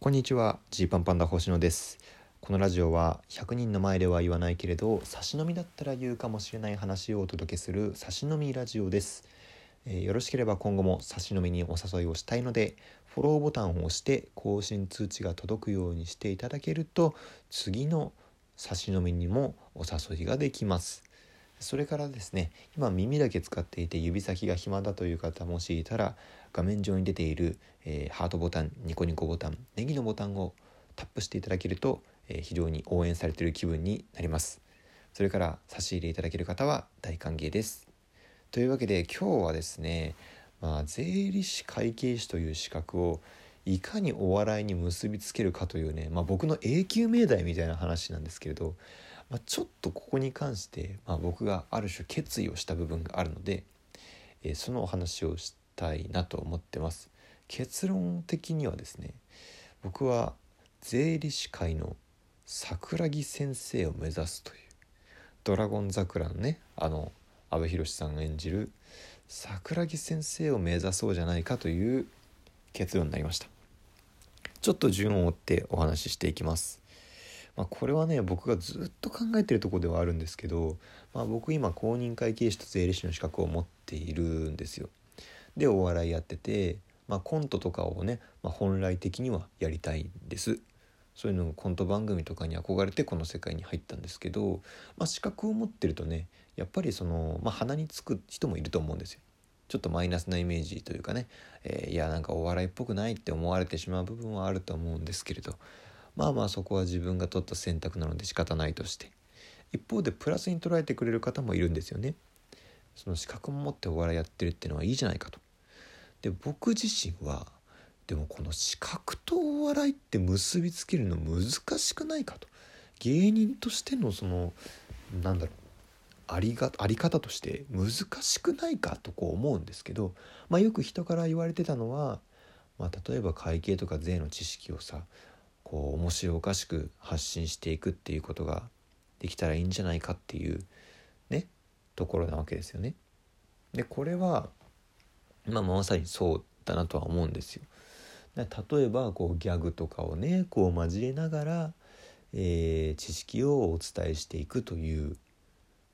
こんにちはジーパンパンダ星野です。このラジオは100人の前では言わないけれど差し飲みだったら言うかもしれない話をお届けする差し飲みラジオです、えー、よろしければ今後も差し飲みにお誘いをしたいのでフォローボタンを押して更新通知が届くようにしていただけると次の差し飲みにもお誘いができます。それからですね今耳だけ使っていて指先が暇だという方もしいたら画面上に出ている、えー、ハートボタンニコニコボタンネギのボタンをタップしていただけると、えー、非常に応援されている気分になります。それから差し入れいただける方は大歓迎です。というわけで今日はですねまあ、税理士会計士という資格をいかにお笑いに結びつけるかというね、まあ、僕の永久命題みたいな話なんですけれど、まあ、ちょっとここに関して、まあ、僕がある種決意をした部分があるので、えー、そのお話をしたいなと思ってます。結論的にはですね僕は税理士会の桜木先生を目指すという「ドラゴン桜」のねあの阿部寛さんが演じる桜木先生を目指そうじゃないかという結論になりましたちょっと順を追ってお話ししていきますまあ、これはね僕がずっと考えてるとこではあるんですけど、まあ、僕今公認会計士と税理士の資格を持っているんですよ。でお笑いやってて、まあ、コントとかをね、まあ、本来的にはやりたいんです。そういうのをコント番組とかに憧れてこの世界に入ったんですけど、まあ、資格を持ってるとねやっぱりその、まあ、鼻につく人もいると思うんですよ。ちょっとマイナスなイメージというかね、えー、いやなんかお笑いっぽくないって思われてしまう部分はあると思うんですけれどまあまあそこは自分が取った選択なので仕方ないとして。一方でプラスに捉えてくれる方もいるんですよね。その資格も持ってお笑いやってるっていうのはいいじゃないかと。で僕自身はでもこの資格とお笑いって結びつけるの難しくないかと。芸人としてのそのなんだろうありがあり方として難しくないかとこう思うんですけど、まあ、よく人から言われてたのは、まあ、例えば会計とか税の知識をさこう面白おかしく発信していくっていうことができたらいいんじゃないかっていうねところなわけですよね。でこれは、まあ、まさにそうだなとは思うんですよ。例えばこうギャグとかをねこう交えながら、えー、知識をお伝えしていくという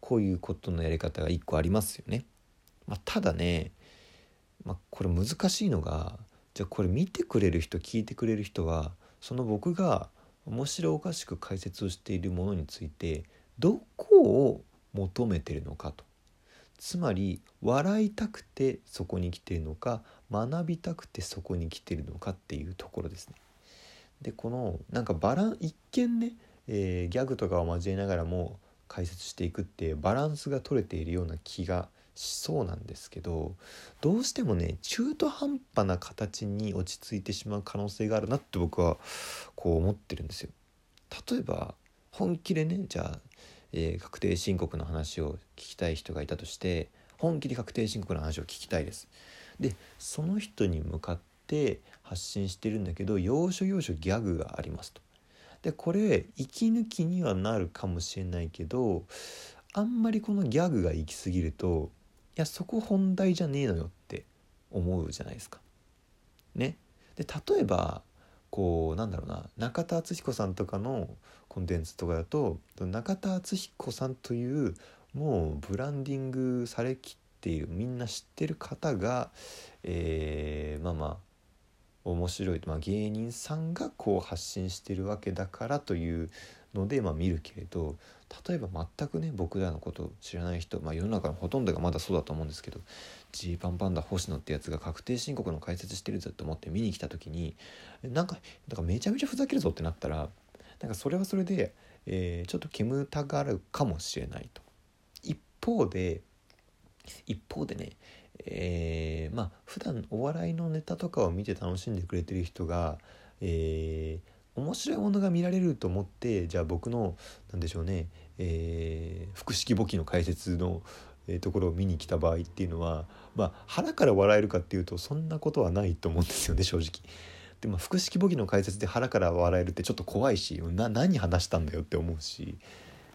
こういうことのやり方が一個ありますよね。まあ、ただね、まあ、これ難しいのがじゃあこれ見てくれる人聞いてくれる人はその僕が面白おかしく解説をしているものについてどこを求めてるのかとつまり笑いたくてそこに来てるのか学びたくてそこに来てるのかっていうところですね。でこのなんかバラン一見ね、えー、ギャグとかを交えながらも解説していくってバランスが取れているような気がしそうなんですけどどうしてもね中途半端な形に落ち着いてしまう可能性があるなって僕はこう思ってるんですよ。例えば本気でねじゃあ、えー、確定申告の話を聞きたい人がいたとして本気で確定申告の話を聞きたいです。でその人に向かって発信してるんだけど要所要所ギャグがありますと。でこれ息抜きにはなるかもしれないけどあんまりこのギャグが行き過ぎるとやそこ本題じゃねえのよって思うじゃないですか。ね。で例えばこうなんだろうな中田敦彦さんとかのコンテンツとかだと中田敦彦さんというもうブランディングされきっているみんな知ってる方が、えー、まあまあ面白い、まあ、芸人さんがこう発信してるわけだからというので、まあ、見るけれど例えば全くね僕らのことを知らない人、まあ、世の中のほとんどがまだそうだと思うんですけどジーパンパンダ星野ってやつが確定申告の解説してるぞと思って見に来た時になんかなんかめちゃめちゃふざけるぞってなったらなんかそれはそれで、えー、ちょっと煙たがるかもしれないと。一方で一方でねえー、まあ普段お笑いのネタとかを見て楽しんでくれてる人が、えー、面白いものが見られると思ってじゃあ僕の何でしょうね、えー、複式簿記の解説の、ところを見に来た場合っていうのは、まあ、腹から笑えるかっていうとそんなことはないと思うんですよね正直。でも複式簿記の解説で腹から笑えるってちょっと怖いしな何話したんだよって思うし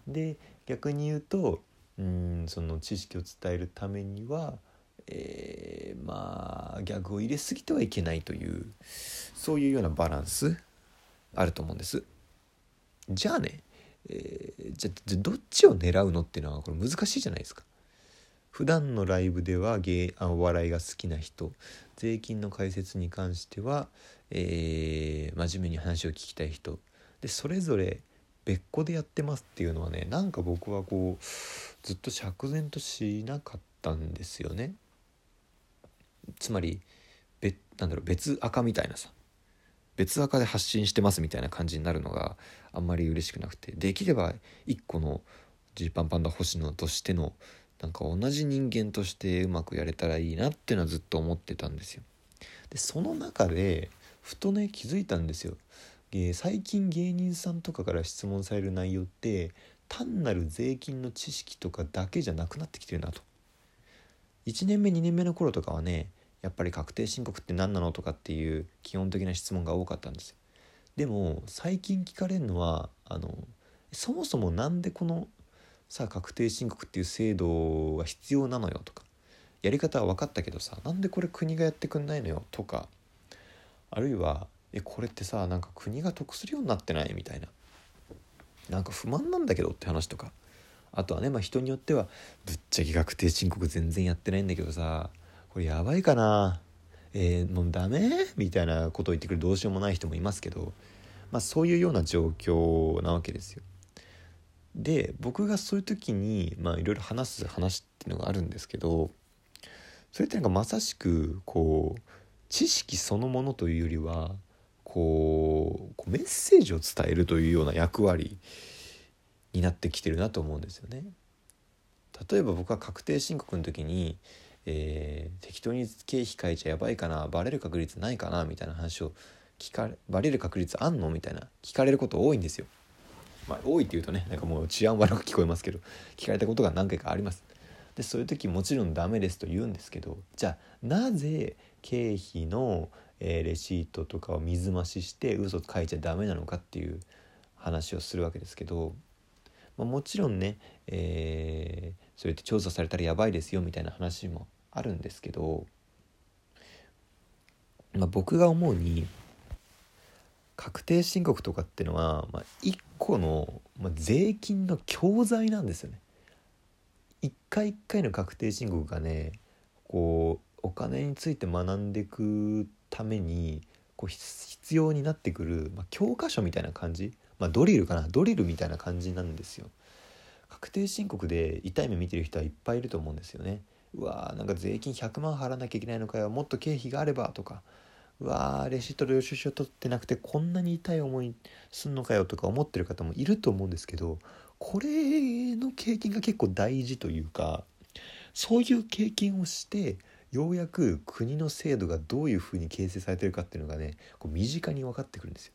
で逆に言うとうんその知識を伝えるためには、えー、まあギャグを入れすぎてはいけないというそういうようなバランスあると思うんですじゃあね、えー、じゃあどっちを狙うのっていうのはこれ難しいじゃないですか普段のライブでは芸あお笑いが好きな人税金の解説に関しては、えー、真面目に話を聞きたい人でそれぞれ別個でやってますっていうのはねなんか僕はこうずっと釈然としなかったんですよね。つまり別なんだろう別赤みたいなさ別赤で発信してますみたいな感じになるのがあんまり嬉しくなくてできれば一個のジーパンパンダ星野としてのなんか同じ人間としてうまくやれたらいいなっていうのはずっと思ってたんですよ。でその中でふとね気づいたんですよ。最近芸人さんとかから質問される内容って単なる税金の知識とかだけじゃなくなってきてるなと。1年目2年目の頃とかはねやっぱり確定申告って何なのとかっていう基本的な質問が多かったんですよ。でも最近聞かれるのはあのそもそも何でこのさ確定申告っていう制度が必要なのよとかやり方は分かったけどさなんでこれ国がやってくんないのよとかあるいはえこれってさなんか国が得するようになってないみたいななんか不満なんだけどって話とかあとはね、まあ、人によってはぶっちゃけ確定申告全然やってないんだけどさこれやばいかなえー、もうダメ？みたいなことを言ってくるどうしようもない人もいますけど、まあ、そういうような状況なわけですよ。で僕がそういう時にいろいろ話す話っていうのがあるんですけどそれってなんかまさしくこう知識そのものというよりはこうメッセージを伝えるというような役割になってきてるなと思うんですよね。例えば僕は確定申告の時に、えー、適当に経費書いちゃやばいかなバレる確率ないかなみたいな話を聞かれバレる確率あんの？みたいな聞かれること多いんですよ。まあ、多いっていうとねなんかもう治安悪く聞こえますけど聞かれたことが何回かあります。でそういう時もちろんダメですと言うんですけどじゃあなぜ経費のえー、レシートとかを水増しして嘘書いちゃダメなのかっていう話をするわけですけど、まあ、もちろんね、えー、そうやって調査されたらやばいですよみたいな話もあるんですけど、まあ、僕が思うに確定申告とかっていうのは、まあ、一個の、まあ、税金の教材なんですよね。一回一回の確定申告がねこうお金について学んでいくためにこう必要になってくる、まあ、教科書みたいな感じ、まあ、ドリルかな？ドリルみたいな感じなんですよ。確定申告で痛い目見てる人はいっぱいいると思うんですよね。うわーなんか税金100万払わなきゃいけないのかよもっと経費があればとかうわーレシート領収書取ってなくてこんなに痛い思いすんのかよとか思ってる方もいると思うんですけどこれの経験が結構大事というかそういう経験をしてようやく国の制度がどういうふうに形成されてるかっていうのがねこう身近に分かってくるんですよ。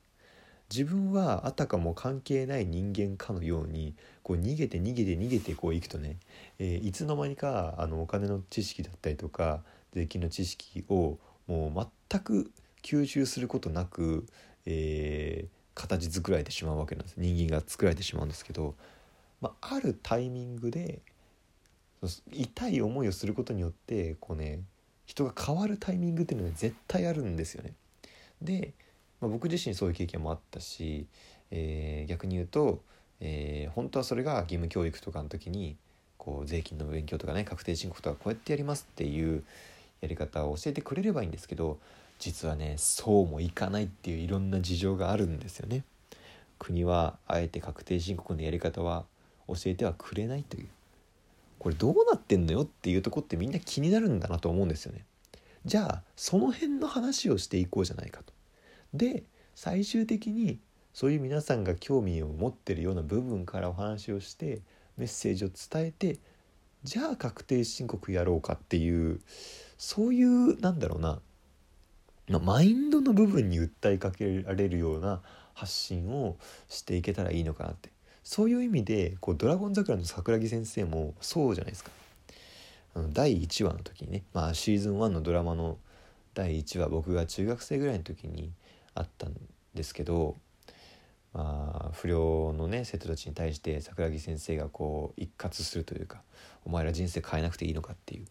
自分はあたかも関係ない人間かのようにこう逃げて逃げて逃げてこういくとね、えー、いつの間にかあのお金の知識だったりとか税金の知識をもう全く吸収することなく、えー、形作られてしまうわけなんです人間が作られてしまうんですけど、まあ、あるタイミングで痛い思いをすることによってこうね人が変わるタイミングっていうのは絶対あるんですよね。で、まあ、僕自身そういう経験もあったし、えー、逆に言うと、えー、本当はそれが義務教育とかの時にこう税金の勉強とかね確定申告とかこうやってやりますっていうやり方を教えてくれればいいんですけど実はねそうもいかないっていういろんな事情があるんですよね。国はあえて確定申告のやり方は教えてはくれないというこれどうなってんのよっていうとこってみんな気になるんだなと思うんですよね。じゃあその辺の話をしていこうじゃないかと。で最終的にそういう皆さんが興味を持ってるような部分からお話をしてメッセージを伝えてじゃあ確定申告やろうかっていうそういうなんだろうな、まマインドの部分に訴えかけられるような発信をしていけたらいいのかなってそういう意味でこうドラゴン桜の桜木先生もそうじゃないですか。あの第1話の時にね、まあ、シーズン1のドラマの第1話僕が中学生ぐらいの時にあったんですけど、まあ、不良のね生徒たちに対して桜木先生がこう一括するというか「お前ら人生変えなくていいのか」っていう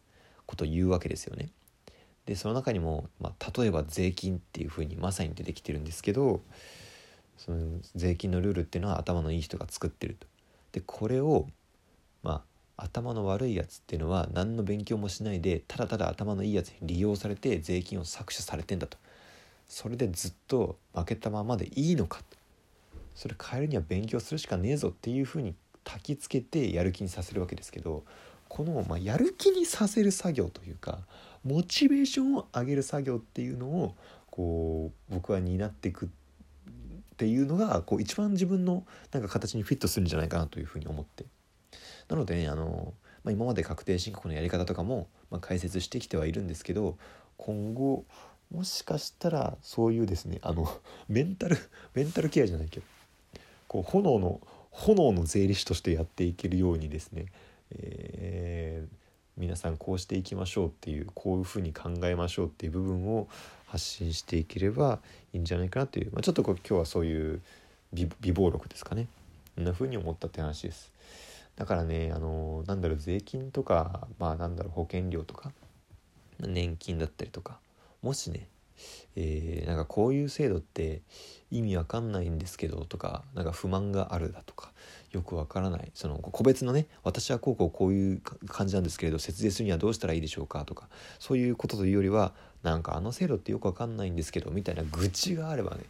ことを言うわけですよね。でその中にも、まあ、例えば税金っていうふうにまさに出てきてるんですけどその税金のルールっていうのは頭のいい人が作ってると。でこれをまあ頭の悪いやつっていうのは何の勉強もしないでただただ頭のいいやつに利用されて税金を搾取されてんだとそれでずっと負けたままでいいのかとそれ変えるには勉強するしかねえぞっていうふうに焚きつけてやる気にさせるわけですけどこの、まあ、やる気にさせる作業というかモチベーションを上げる作業っていうのをこう僕は担っていくってていうのがこう一番自分のなんか形にフィットするんじゃないかなというふうに思って。なのでねあの、まあ、今まで確定申告のやり方とかも、まあ、解説してきてはいるんですけど今後もしかしたらそういうですねあのメンタルメンタルケアじゃないけどこう炎の炎の税理士としてやっていけるようにですね、えー、皆さんこうしていきましょうっていうこういうふうに考えましょうっていう部分を発信していければいいんじゃないかなという、まあ、ちょっとこう今日はそういう美貌録ですかね。そんな風に思ったって話です。だからねあのなんだろう税金とかまあなんだろう保険料とか年金だったりとかもしねえー、なんかこういう制度って意味わかんないんですけどとかなんか不満があるだとかよくわからない。その個別のね私はこうこうこういう感じなんですけれど節税するにはどうしたらいいでしょうかとかそういうことというよりはなんかあの制度ってよくわかんないんですけどみたいな愚痴があればね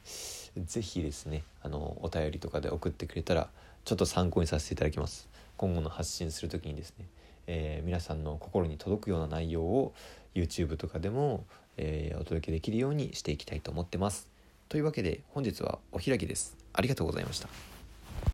是非ですねあのお便りとかで送ってくれたらちょっと参考にさせていただきます。今後の発信する時にですね、えー、皆さんの心に届くような内容を YouTube とかでも、えー、お届けできるようにしていきたいと思ってます。というわけで本日はお開きです。ありがとうございました。